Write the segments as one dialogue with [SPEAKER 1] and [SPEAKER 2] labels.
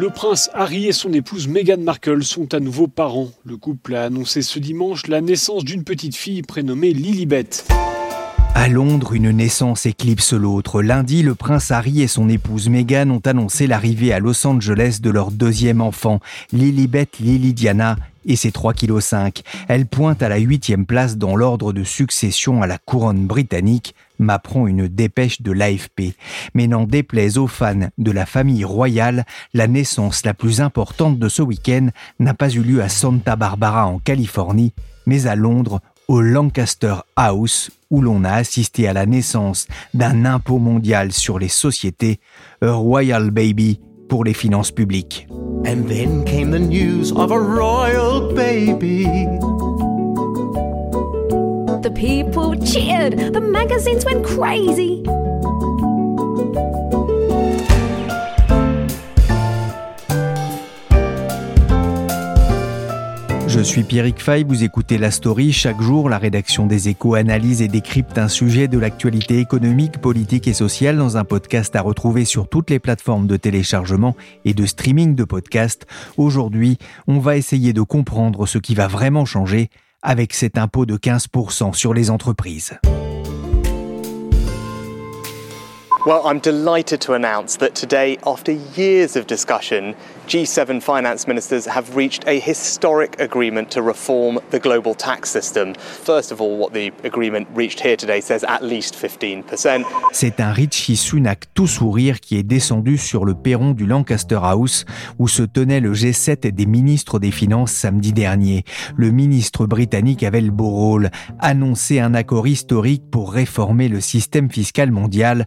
[SPEAKER 1] Le prince Harry et son épouse Meghan Markle sont à nouveau parents. Le couple a annoncé ce dimanche la naissance d'une petite fille prénommée Lilibet.
[SPEAKER 2] À Londres, une naissance éclipse l'autre. Lundi, le prince Harry et son épouse Meghan ont annoncé l'arrivée à Los Angeles de leur deuxième enfant, Lilibet Lilidiana, et ses 3,5 kg. Elle pointe à la huitième place dans l'ordre de succession à la couronne britannique, m'apprend une dépêche de l'AFP. Mais n'en déplaise aux fans de la famille royale, la naissance la plus importante de ce week-end n'a pas eu lieu à Santa Barbara en Californie, mais à Londres, au Lancaster House, où l'on a assisté à la naissance d'un impôt mondial sur les sociétés, a Royal Baby pour les finances publiques. And then came the news of a royal baby. The people cheered, the magazines went crazy. Je suis Pierrick Fay, vous écoutez La Story. Chaque jour, la rédaction des Échos analyse et décrypte un sujet de l'actualité économique, politique et sociale dans un podcast à retrouver sur toutes les plateformes de téléchargement et de streaming de podcasts. Aujourd'hui, on va essayer de comprendre ce qui va vraiment changer avec cet impôt de 15% sur les entreprises.
[SPEAKER 3] Well, I'm delighted to announce that today, after years of discussion, G7 finance ministers have reached a historic agreement to reform the global tax system. First of all, what the agreement reached here today says at least 15%.
[SPEAKER 2] C'est un Richie Sunak tout sourire qui est descendu sur le perron du Lancaster House où se tenait le G7 des ministres des Finances samedi dernier. Le ministre britannique avait le beau rôle, annoncer un accord historique pour réformer le système fiscal mondial,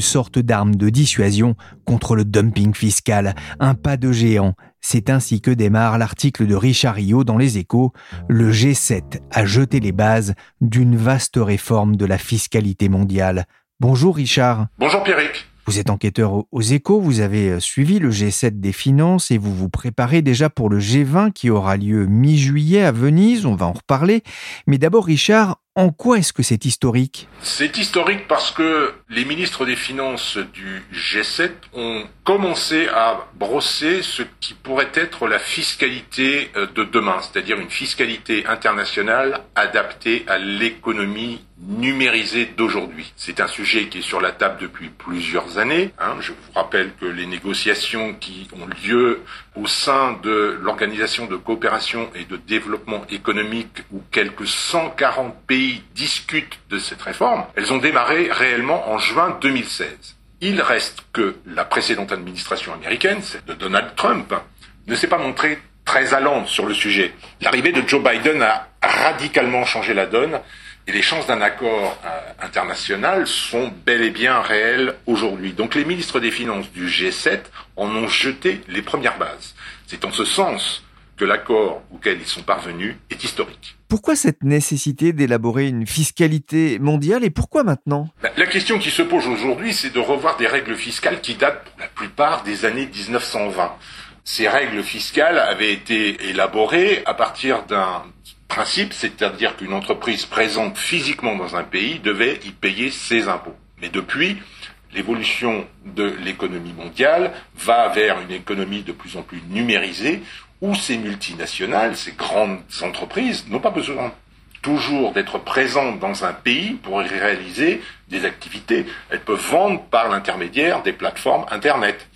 [SPEAKER 2] sorte d'arme de dissuasion contre le dumping fiscal, un pas de géant. C'est ainsi que démarre l'article de Richard Rio dans Les Échos. Le G7 a jeté les bases d'une vaste réforme de la fiscalité mondiale. Bonjour Richard.
[SPEAKER 4] Bonjour Pierrick.
[SPEAKER 2] Vous êtes enquêteur aux échos, vous avez euh, suivi le G7 des finances et vous vous préparez déjà pour le G20 qui aura lieu mi-juillet à Venise, on va en reparler. Mais d'abord Richard, en quoi est-ce que c'est historique?
[SPEAKER 4] C'est historique parce que les ministres des Finances du G7 ont commencé à brosser ce qui pourrait être la fiscalité euh, de demain, c'est-à-dire une fiscalité internationale adaptée à l'économie numérisée d'aujourd'hui. C'est un sujet qui est sur la table depuis plusieurs années. Hein. Je vous rappelle que les négociations qui ont lieu au sein de l'Organisation de coopération et de développement économique où quelques 140 pays discutent de cette réforme, elles ont démarré réellement en juin 2016. Il reste que la précédente administration américaine, celle de Donald Trump, ne s'est pas montrée très allante sur le sujet. L'arrivée de Joe Biden a radicalement changé la donne et les chances d'un accord euh, international sont bel et bien réelles aujourd'hui. Donc les ministres des Finances du G7 en ont jeté les premières bases. C'est en ce sens que l'accord auquel ils sont parvenus est historique.
[SPEAKER 2] Pourquoi cette nécessité d'élaborer une fiscalité mondiale et pourquoi maintenant?
[SPEAKER 4] Ben, La question qui se pose aujourd'hui, c'est de revoir des règles fiscales qui datent pour la plupart des années 1920. Ces règles fiscales avaient été élaborées à partir d'un principe, c'est-à-dire qu'une entreprise présente physiquement dans un pays devait y payer ses impôts. Mais depuis, l'évolution de l'économie mondiale va vers une économie de plus en plus numérisée où ces multinationales, ces grandes entreprises n'ont pas besoin toujours d'être présentes dans un pays pour y réaliser des activités. Elles peuvent vendre par l'intermédiaire des plateformes Internet.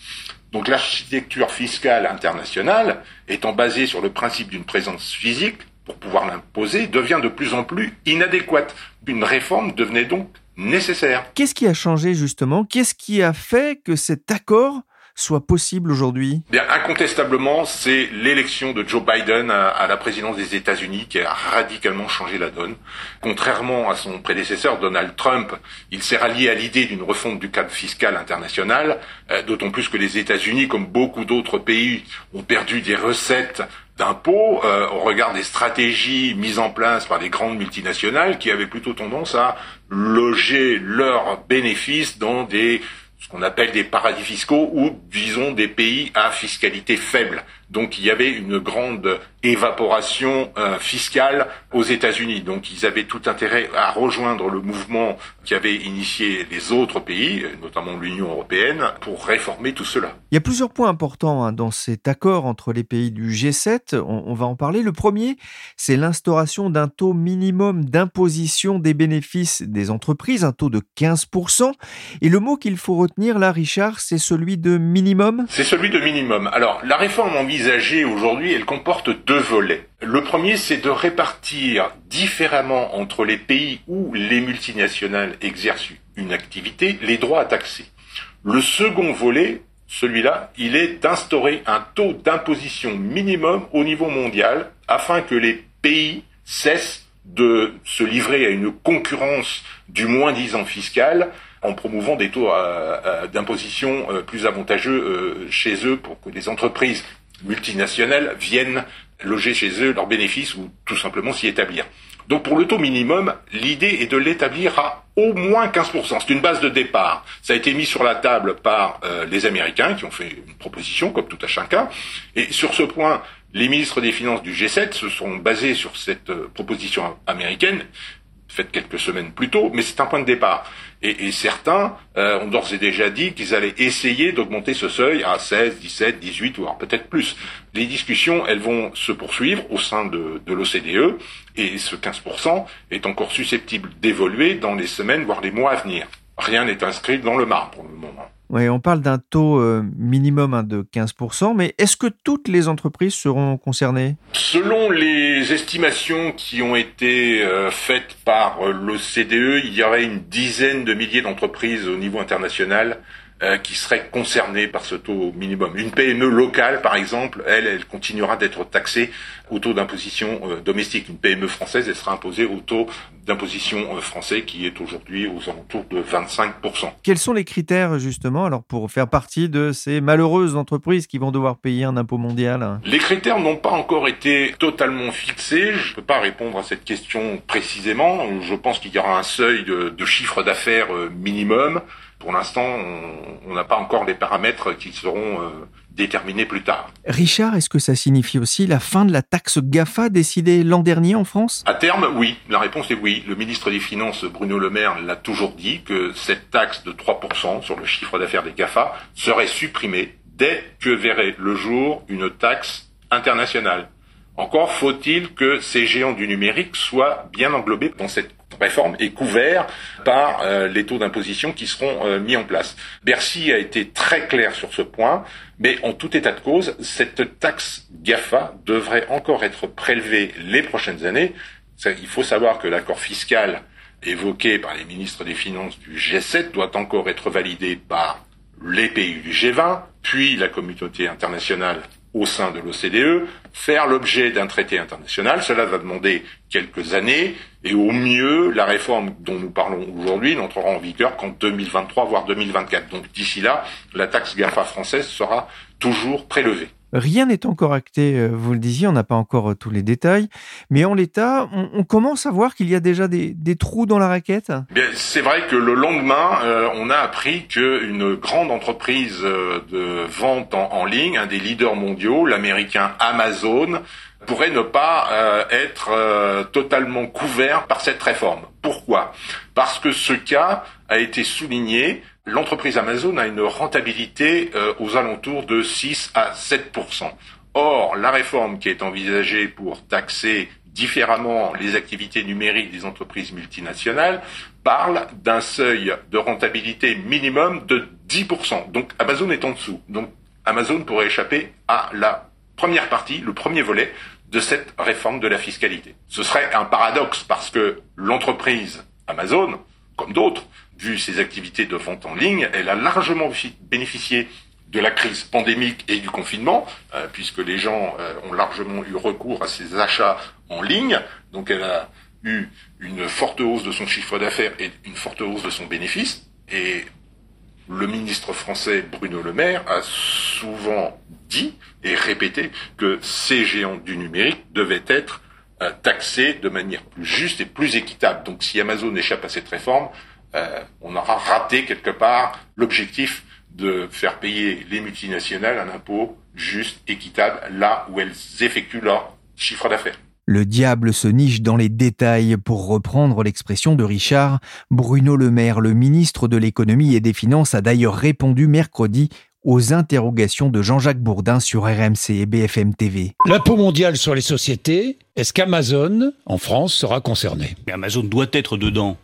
[SPEAKER 4] Donc l'architecture fiscale internationale, étant basée sur le principe d'une présence physique, pour pouvoir l'imposer devient de plus en plus inadéquate. Une réforme devenait donc nécessaire.
[SPEAKER 2] Qu'est-ce qui a changé justement? Qu'est-ce qui a fait que cet accord soit possible aujourd'hui?
[SPEAKER 4] Bien, incontestablement, c'est l'élection de Joe Biden à, la présidence des États-Unis qui a radicalement changé la donne. Contrairement à son prédécesseur Donald Trump, il s'est rallié à l'idée d'une refonte du cadre fiscal international, euh, d'autant plus que les États-Unis, comme beaucoup d'autres pays, ont perdu des recettes d'impôts euh, au regard des stratégies mises en place par les grandes multinationales qui avaient plutôt tendance à loger leurs bénéfices dans des ce qu'on appelle des paradis fiscaux ou disons des pays à fiscalité faible. Donc il y avait une grande évaporation euh, fiscale aux États-Unis. Donc ils avaient tout intérêt à rejoindre le mouvement qui avait initié les autres pays, notamment l'Union européenne, pour réformer tout cela.
[SPEAKER 2] Il y a plusieurs points importants hein, dans cet accord entre les pays du G7. On, va en parler. Le premier, c'est l'instauration d'un taux minimum d'imposition des bénéfices des entreprises, un taux de 15%. Et le mot qu'il faut retenir là, Richard, c'est celui de minimum?
[SPEAKER 4] C'est celui de minimum. Alors la réforme en envisagée aujourd'hui, elle comporte deux Le premier, c'est de répartir différemment entre les pays où les multinationales exercent une activité les droits à taxer. Le second volet, celui-là, il est d'instaurer un taux d'imposition minimum au niveau mondial afin que les pays cessent de se livrer à une concurrence du moins-disant fiscal en promouvant des taux euh, euh, d'imposition euh, plus avantageux chez eux pour que les entreprises multinationales viennent loger chez eux leurs bénéfices ou tout simplement s'y établir. Donc pour le taux minimum, l'idée est de l'établir à au moins 15%. C'est une base de départ. Ça a été mis sur la table par euh, les Américains qui ont fait une proposition, comme tout à chacun. Et sur ce point, les ministres des Finances du G7 se sont basés sur cette euh, proposition américaine faite quelques semaines plus tôt, mais c'est un point de départ. Et, certains euh, ont d'ores et déjà dit qu'ils allaient essayer d'augmenter ce seuil à 16, 17, 18, voire peut-être plus. Les discussions, elles vont se poursuivre au sein de, de l'OCDE, et ce 15% est encore susceptible d'évoluer dans les semaines, voire les mois à venir. Rien n'est inscrit dans le marbre pour le moment.
[SPEAKER 2] Oui, on parle d'un taux euh, minimum hein, de 15%, mais est-ce que toutes les entreprises seront concernées?
[SPEAKER 4] Selon les estimations qui ont été euh, faites par euh, l'OCDE, il y aurait une dizaine de milliers d'entreprises au niveau international euh, qui seraient concernés par ce taux minimum. Une PME locale, par exemple, elle, elle continuera d'être taxée au taux d'imposition euh, domestique. Une PME française, elle sera imposée au taux d'imposition euh, français qui est aujourd'hui aux alentours de 25%.
[SPEAKER 2] Quels sont les critères justement alors pour faire partie de ces malheureuses entreprises qui vont devoir payer un impôt mondial?
[SPEAKER 4] Les critères n'ont pas encore été totalement fixés. Je ne peux pas répondre à cette question précisément. Je pense qu'il y aura un seuil de, de chiffre d'affaires minimum. Pour l'instant, on n'a pas encore les paramètres qui seront euh, déterminés plus tard.
[SPEAKER 2] Richard, est-ce que ça signifie aussi la fin de la taxe GAFA décidée l'an dernier en France?
[SPEAKER 4] À terme, oui. La réponse est oui. Le ministre des Finances, Bruno Le Maire, l'a toujours dit que cette taxe de 3% sur le chiffre d'affaires des GAFA serait supprimée dès que verrait le jour une taxe internationale. Encore faut-il que ces géants du numérique soient bien englobés dans cette réforme et couverts par euh, les taux d'imposition qui seront euh, mis en place. Bercy a été très clair sur ce point, mais en tout état de cause, cette taxe GAFA devrait encore être prélevée les prochaines années. Il faut savoir que l'accord fiscal évoqué par les ministres des Finances du G7 doit encore être validé par les pays du G20, puis la communauté internationale au sein de l'OCDE, faire l'objet d'un traité international. Cela va demander quelques années et au mieux, la réforme dont nous parlons aujourd'hui n'entrera en vigueur qu'en 2023, voire 2024. Donc d'ici là, la taxe GAFA française sera toujours prélevée.
[SPEAKER 2] Rien n'est encore acté, euh, vous le disiez, on n'a pas encore euh, tous les détails, mais en l'état, on, commence à voir qu'il y a déjà des, trous dans la raquette?
[SPEAKER 4] C'est vrai que le lendemain, euh, on a appris qu'une grande entreprise de vente en, ligne, un des leaders mondiaux, l'américain Amazon, pourrait ne pas être totalement couvert par cette réforme. Pourquoi? Parce que ce cas a été souligné l'entreprise Amazon a une rentabilité euh, aux alentours de 6 à 7% Or, la réforme qui est envisagée pour taxer différemment les activités numériques des entreprises multinationales parle d'un seuil de rentabilité minimum de 10%. Donc Amazon est en dessous. Donc Amazon pourrait échapper à la première partie, le premier volet de cette réforme de la fiscalité. Ce serait un paradoxe parce que l'entreprise Amazon, comme d'autres, vu ses activités de vente en ligne, elle a largement bénéficié de la crise pandémique et du confinement, euh, puisque les gens euh, ont largement eu recours à ces achats en ligne. Donc elle a eu une forte hausse de son chiffre d'affaires et une forte hausse de son bénéfice. Et le ministre français Bruno Le Maire a souvent dit et répété que ces géants du numérique devaient être euh, taxés de manière plus juste et plus équitable. Donc si Amazon échappe à cette réforme, on aura raté quelque part l'objectif de faire payer les multinationales un impôt juste, équitable, là où elles effectuent leur chiffre d'affaires.
[SPEAKER 2] Le diable se niche dans les détails. Pour reprendre l'expression de Richard, Bruno Le Maire, le ministre de l'économie et des finances, a d'ailleurs répondu mercredi aux interrogations de Jean-Jacques Bourdin sur RMC et BFM TV.
[SPEAKER 5] L'impôt mondial sur les sociétés, est-ce qu'Amazon, en France, sera concerné?
[SPEAKER 6] Amazon doit être dedans.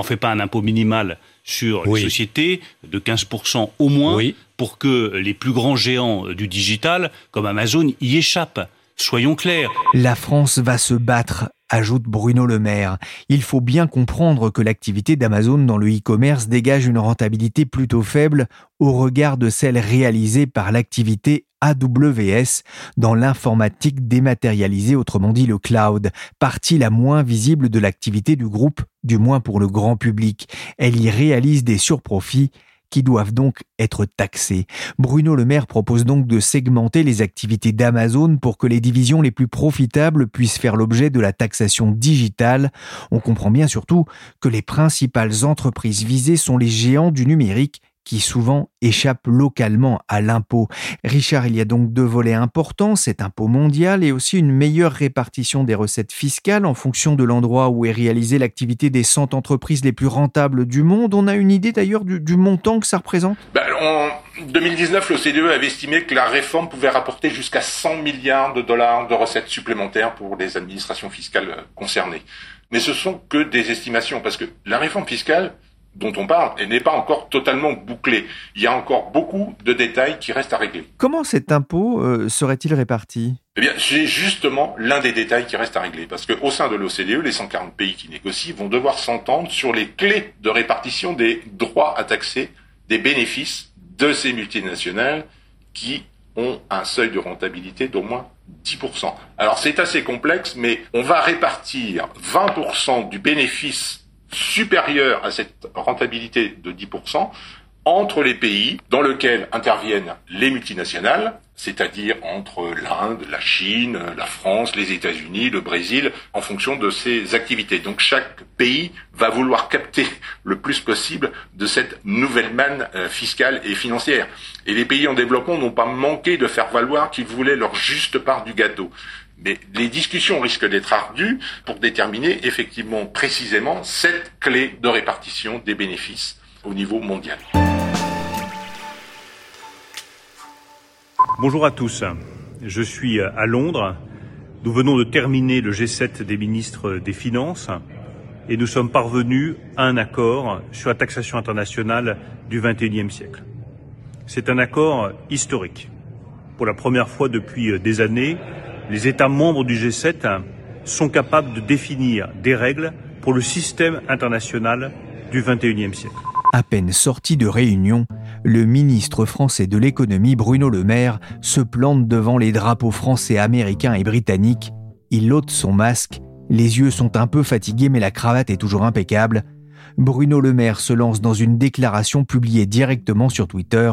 [SPEAKER 6] On ne fait pas un impôt minimal sur les sociétés de 15% au moins pour que les plus grands géants du digital, comme Amazon, y échappent. Soyons clairs.
[SPEAKER 2] La France va se battre, ajoute Bruno Le Maire. Il faut bien comprendre que l'activité d'Amazon dans le e-commerce dégage une rentabilité plutôt faible au regard de celle réalisée par l'activité AWS dans l'informatique dématérialisée, autrement dit le cloud, partie la moins visible de l'activité du groupe, du moins pour le grand public. Elle y réalise des surprofits qui doivent donc être taxés. Bruno Le Maire propose donc de segmenter les activités d'Amazon pour que les divisions les plus profitables puissent faire l'objet de la taxation digitale. On comprend bien surtout que les principales entreprises visées sont les géants du numérique qui souvent échappent localement à l'impôt. Richard, il y a donc deux volets importants, cet impôt mondial et aussi une meilleure répartition des recettes fiscales en fonction de l'endroit où est réalisée l'activité des 100 entreprises les plus rentables du monde. On a une idée d'ailleurs du, montant que ça représente?
[SPEAKER 4] Ben, En 2019, l'OCDE avait estimé que la réforme pouvait rapporter jusqu'à 100 milliards de dollars de recettes supplémentaires pour les administrations fiscales concernées. Mais ce sont que des estimations, parce que la réforme fiscale, dont on parle, elle n'est pas encore totalement bouclée. Il y a encore beaucoup de détails qui restent à régler.
[SPEAKER 2] Comment cet impôt euh, serait-il réparti?
[SPEAKER 4] Eh bien, c'est justement l'un des détails qui reste à régler. Parce qu'au sein de l'OCDE, les 140 pays qui négocient vont devoir s'entendre sur les clés de répartition des droits à taxer des bénéfices de ces multinationales qui ont un seuil de rentabilité d'au moins 10%. Alors c'est assez complexe, mais on va répartir 20% du bénéfice supérieure à cette rentabilité de 10% entre les pays dans lesquels interviennent les multinationales, c'est-à-dire entre l'Inde, la Chine, la France, les États-Unis, le Brésil, en fonction de ces activités. Donc chaque pays va vouloir capter le plus possible de cette nouvelle manne euh, fiscale et financière. Et les pays en développement n'ont pas manqué de faire valoir qu'ils voulaient leur juste part du gâteau. Mais les discussions risquent d'être ardues pour déterminer effectivement précisément cette clé de répartition des bénéfices au niveau mondial.
[SPEAKER 7] Bonjour à tous. Je suis à Londres. Nous venons de terminer le G7 des ministres des Finances et nous sommes parvenus à un accord sur la taxation internationale du XXIe siècle. C'est un accord historique. Pour la première fois depuis des années, les États membres du G7 sont capables de définir des règles pour le système international du XXIe siècle.
[SPEAKER 2] À peine sorti de réunion, le ministre français de l'économie Bruno Le Maire se plante devant les drapeaux français, américains et britanniques. Il ôte son masque, les yeux sont un peu fatigués mais la cravate est toujours impeccable. Bruno Le Maire se lance dans une déclaration publiée directement sur Twitter.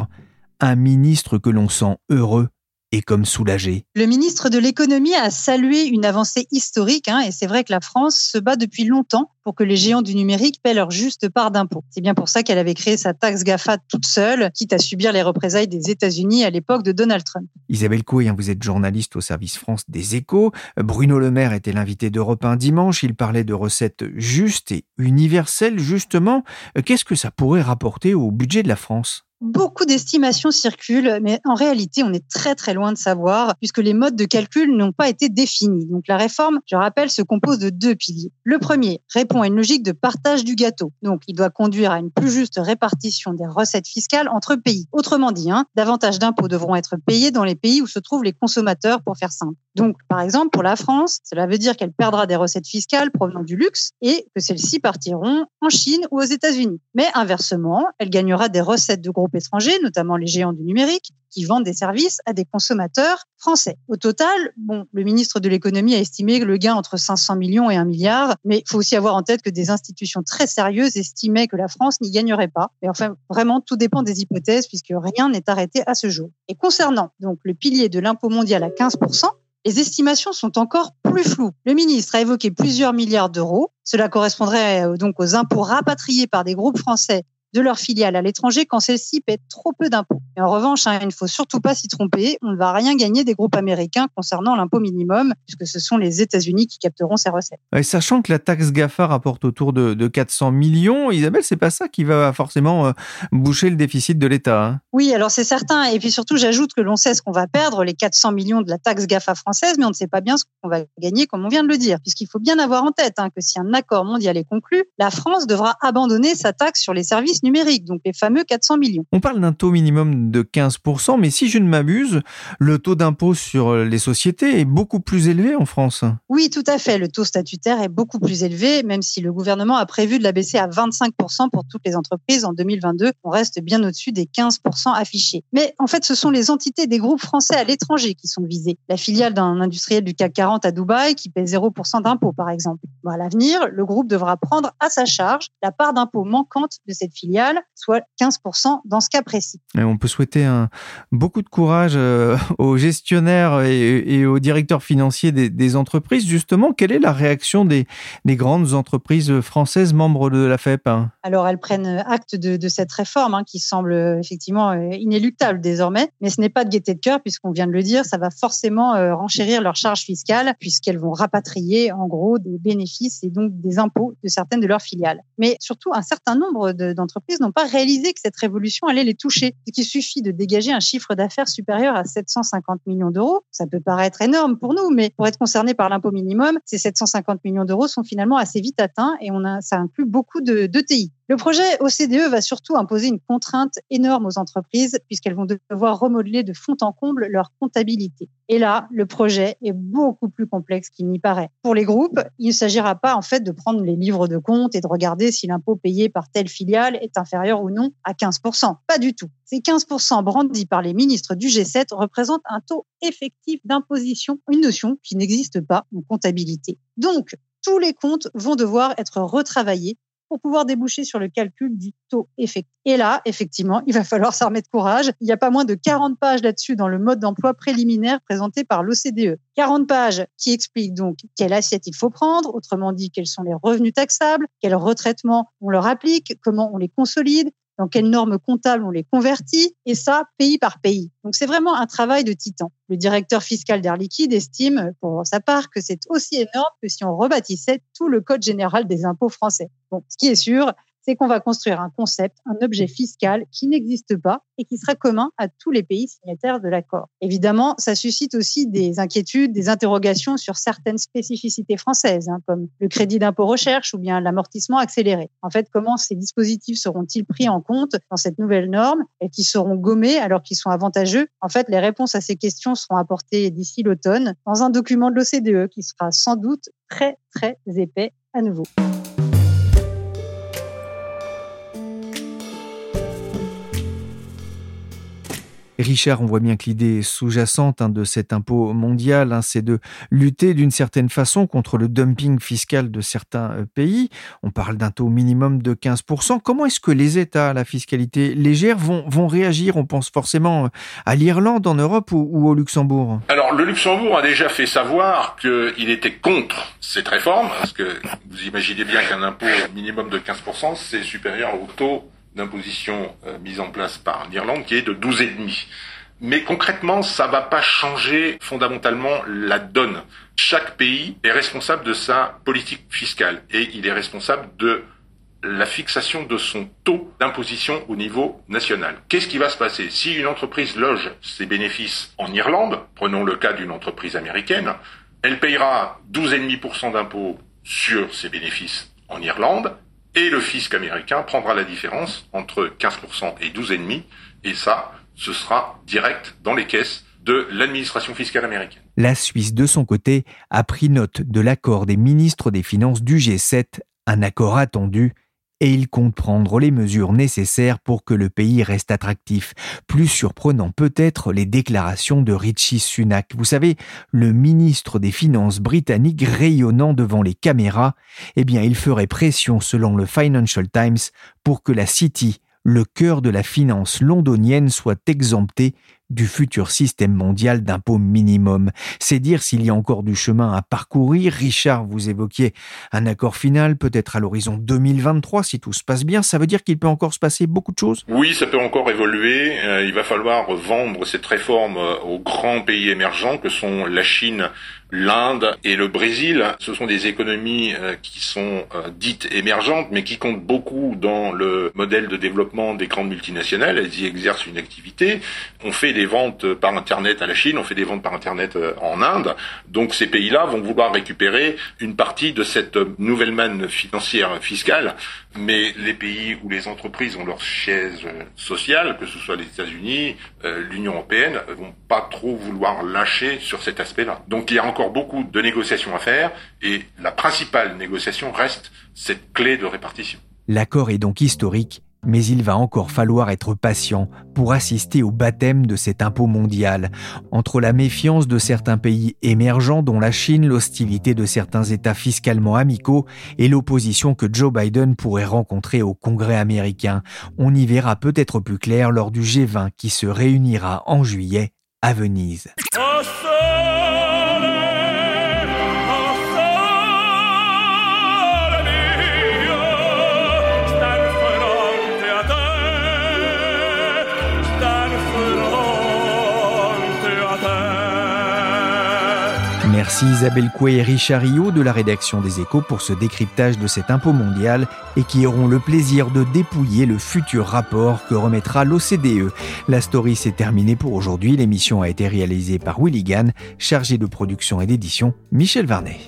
[SPEAKER 2] Un ministre que l'on sent heureux et comme soulagé.
[SPEAKER 8] Le ministre de l'économie a salué une avancée historique, hein, et c'est vrai que la France se bat depuis longtemps pour que les géants du numérique paient leur juste part d'impôts. C'est bien pour ça qu'elle avait créé sa taxe GAFA toute seule, quitte à subir les représailles des États-Unis à l'époque de Donald Trump.
[SPEAKER 2] Isabelle Coué, hein, vous êtes journaliste au service France des Échos. Bruno Le Maire était l'invité d'Europe 1 dimanche. Il parlait de recettes justes et universelles, justement. Qu'est-ce que ça pourrait rapporter au budget de la France?
[SPEAKER 8] Beaucoup d'estimations circulent, mais en réalité, on est très très loin de savoir, puisque les modes de calcul n'ont pas été définis. Donc la réforme, je rappelle, se compose de deux piliers. Le premier répond à une logique de partage du gâteau. Donc il doit conduire à une plus juste répartition des recettes fiscales entre pays. Autrement dit, hein, davantage d'impôts devront être payés dans les pays où se trouvent les consommateurs, pour faire simple. Donc, par exemple, pour la France, cela veut dire qu'elle perdra des recettes fiscales provenant du luxe et que celles-ci partiront en Chine ou aux États-Unis. Mais inversement, elle gagnera des recettes de gros étrangers, notamment les géants du numérique, qui vendent des services à des consommateurs français. Au total, bon, le ministre de l'économie a estimé le gain entre 500 millions et 1 milliard, mais il faut aussi avoir en tête que des institutions très sérieuses estimaient que la France n'y gagnerait pas. Et enfin, vraiment, tout dépend des hypothèses puisque rien n'est arrêté à ce jour. Et concernant donc le pilier de l'impôt mondial à 15%, les estimations sont encore plus floues. Le ministre a évoqué plusieurs milliards d'euros. Cela correspondrait euh, donc aux impôts rapatriés par des groupes français de leur filiale à l'étranger quand celle-ci paie trop peu d'impôts. en revanche, hein, il ne faut surtout pas s'y tromper, on ne va rien gagner des groupes américains concernant l'impôt minimum, puisque ce sont les États-Unis qui capteront ces recettes.
[SPEAKER 2] sachant que la taxe GAFA rapporte autour de, 400 millions, Isabelle, c'est pas ça qui va forcément euh, boucher le déficit de l'État. Hein?
[SPEAKER 8] Oui, alors c'est certain. Et puis surtout, j'ajoute que l'on sait ce qu'on va perdre, les 400 millions de la taxe GAFA française, mais on ne sait pas bien ce qu'on va gagner, comme on vient de le dire, puisqu'il faut bien avoir en tête hein, que si un accord mondial est conclu, la France devra abandonner sa taxe sur les services numériques, donc les fameux 400 millions.
[SPEAKER 2] On parle d'un taux minimum de 15%, mais si je ne m'abuse, le taux d'impôt sur les sociétés est beaucoup plus élevé en France.
[SPEAKER 8] Oui, tout à fait. Le taux statutaire est beaucoup plus élevé, même si le gouvernement a prévu de l'abaisser à 25% pour toutes les entreprises en 2022. On reste bien au-dessus des 15% affichés. Mais en fait, ce sont les entités des groupes français à l'étranger qui sont visées. La filiale d'un industriel du CAC 40 à Dubaï qui paie 0% d'impôt, par exemple. à l'avenir, le groupe devra prendre à sa charge la part d'impôt manquante de cette filiale, soit 15% dans ce cas précis.
[SPEAKER 2] Et on peut souhaiter un, beaucoup de courage euh, aux gestionnaires et, aux directeurs financiers des, entreprises. Justement, quelle est la réaction des, des, grandes entreprises françaises membres de la FEP hein?
[SPEAKER 8] Alors, elles prennent acte de, cette réforme hein, qui semble effectivement euh, inéluctable désormais, mais ce n'est pas de gaieté de cœur puisqu'on vient de le dire, ça va forcément euh, renchérir leurs charges fiscales puisqu'elles vont rapatrier en gros des bénéfices et donc des impôts de certaines de leurs filiales. Mais surtout, un certain nombre d'entreprises n'ont pas réalisé que cette révolution allait les toucher. Il suffit de dégager un chiffre d'affaires supérieur à 750 millions d'euros. Ça peut paraître énorme pour nous, mais pour être concerné par l'impôt minimum, ces 750 millions d'euros sont finalement assez vite atteints et on a, ça inclut beaucoup de, de TI. Le projet OCDE va surtout imposer une contrainte énorme aux entreprises puisqu'elles vont devoir remodeler de fond en comble leur comptabilité. Et là, le projet est beaucoup plus complexe qu'il n'y paraît. Pour les groupes, il ne s'agira pas en fait de prendre les livres de compte et de regarder si l'impôt payé par telle filiale est inférieur ou non à 15%. Pas du tout. Ces 15% brandis par les ministres du G7 représentent un taux effectif d'imposition, une notion qui n'existe pas en comptabilité. Donc, tous les comptes vont devoir être retravaillés pour pouvoir déboucher sur le calcul du taux effectif. Et là, effectivement, il va falloir s'en remettre courage. Il y a pas moins de 40 pages là-dessus dans le mode d'emploi préliminaire présenté par l'OCDE. 40 pages qui expliquent donc quelle assiette il faut prendre, autrement dit, quels sont les revenus taxables, quel retraitement on leur applique, comment on les consolide, dans quelles normes comptables on les convertit, et ça, pays par pays. Donc c'est vraiment un travail de titan. Le directeur fiscal d'Air Liquide estime, pour sa part, que c'est aussi énorme que si on rebâtissait tout le code général des impôts français. Bon, ce qui est sûr, c'est qu'on va construire un concept, un objet fiscal qui n'existe pas et qui sera commun à tous les pays signataires de l'accord. Évidemment, ça suscite aussi des inquiétudes, des interrogations sur certaines spécificités françaises, hein, comme le crédit d'impôt recherche ou bien l'amortissement accéléré. En fait, comment ces dispositifs seront-ils pris en compte dans cette nouvelle norme et qui seront gommés alors qu'ils sont avantageux? En fait, les réponses à ces questions seront apportées d'ici l'automne dans un document de l'OCDE qui sera sans doute très, très épais à nouveau.
[SPEAKER 2] Richard, on voit bien que l'idée sous-jacente hein, de cet impôt mondial, hein, c'est de lutter d'une certaine façon contre le dumping fiscal de certains euh, pays. On parle d'un taux minimum de 15%. Comment est-ce que les États à la fiscalité légère vont, réagir? On pense forcément euh, à l'Irlande en Europe ou, ou, au Luxembourg
[SPEAKER 4] Alors le Luxembourg a déjà fait savoir qu'il était contre cette réforme, parce que vous imaginez bien qu'un impôt minimum de 15%, c'est supérieur au taux d'imposition euh, mise en place par l'Irlande qui est de 12,5. Mais concrètement, ça va pas changer fondamentalement la donne. Chaque pays est responsable de sa politique fiscale et il est responsable de la fixation de son taux d'imposition au niveau national. Qu'est-ce qui va se passer? Si une entreprise loge ses bénéfices en Irlande, prenons le cas d'une entreprise américaine, elle payera 12,5% d'impôts sur ses bénéfices en Irlande et le fisc américain prendra la différence entre 15% et 12,5%, et ça, ce sera direct dans les caisses de l'administration fiscale américaine.
[SPEAKER 2] La Suisse, de son côté, a pris note de l'accord des ministres des Finances du G7, un accord attendu et il compte prendre les mesures nécessaires pour que le pays reste attractif. Plus surprenant peut-être les déclarations de Richie Sunak. Vous savez, le ministre des Finances britannique rayonnant devant les caméras, eh bien il ferait pression selon le Financial Times pour que la City le cœur de la finance londonienne soit exempté du futur système mondial d'impôt minimum. C'est dire s'il y a encore du chemin à parcourir. Richard, vous évoquiez un accord final, peut-être à l'horizon 2023, si tout se passe bien. Ça veut dire qu'il peut encore se passer beaucoup de choses?
[SPEAKER 4] Oui, ça peut encore évoluer. Euh, il va falloir vendre cette réforme euh, aux grands pays émergents que sont la Chine, l'Inde et le Brésil. Ce sont des économies euh, qui sont dites émergentes, mais qui comptent beaucoup dans le modèle de développement des grandes multinationales. Elles y exercent une activité. On fait des des ventes par Internet à la Chine, on fait des ventes par Internet euh, en Inde. Donc ces pays-là vont vouloir récupérer une partie de cette nouvelle manne financière fiscale. Mais les pays où les entreprises ont leur chaise sociale, que ce soit les États-Unis, euh, l'Union européenne, vont pas trop vouloir lâcher sur cet aspect-là. Donc il y a encore beaucoup de négociations à faire et la principale négociation reste cette clé de répartition.
[SPEAKER 2] L'accord est donc historique mais il va encore falloir être patient pour assister au baptême de cet impôt mondial. Entre la méfiance de certains pays émergents dont la Chine, l'hostilité de certains États fiscalement amicaux et l'opposition que Joe Biden pourrait rencontrer au Congrès américain, on y verra peut-être plus clair lors du G20 qui se réunira en juillet à Venise. Merci Isabelle Coué et Richard Rio de la rédaction des Échos pour ce décryptage de cet impôt mondial et qui auront le plaisir de dépouiller le futur rapport que remettra l'OCDE. La story s'est terminée pour aujourd'hui. L'émission a été réalisée par Willy Gann, chargé de production et d'édition Michel Varnet.